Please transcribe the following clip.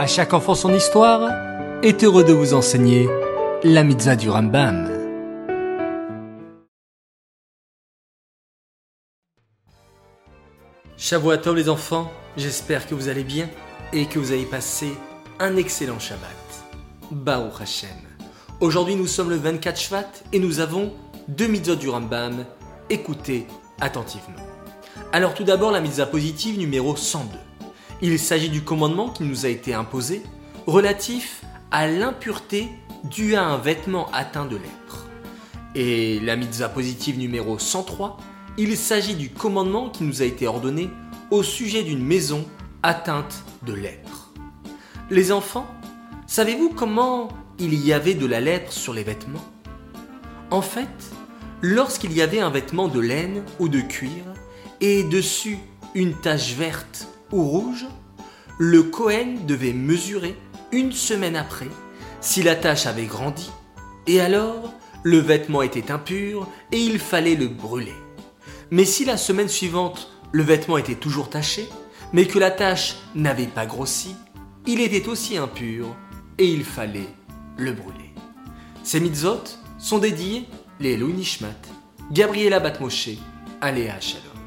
À chaque enfant son histoire est heureux de vous enseigner la mitzvah du Rambam. Tov les enfants, j'espère que vous allez bien et que vous avez passé un excellent Shabbat. Baruch Hashem. Aujourd'hui nous sommes le 24 Shvat et nous avons deux mitzvot du Rambam. Écoutez attentivement. Alors tout d'abord la mitzvah positive numéro 102. Il s'agit du commandement qui nous a été imposé relatif à l'impureté due à un vêtement atteint de lèpre. Et la mitzvah positive numéro 103, il s'agit du commandement qui nous a été ordonné au sujet d'une maison atteinte de lèpre. Les enfants, savez-vous comment il y avait de la lèpre sur les vêtements? En fait, lorsqu'il y avait un vêtement de laine ou de cuir et dessus une tache verte ou rouge, le Cohen devait mesurer une semaine après si la tache avait grandi, et alors le vêtement était impur et il fallait le brûler. Mais si la semaine suivante le vêtement était toujours taché, mais que la tache n'avait pas grossi, il était aussi impur et il fallait le brûler. Ces mitzvot sont dédiés les Louis Nishmat, Gabriela Batmoshe, Aléa Shalom.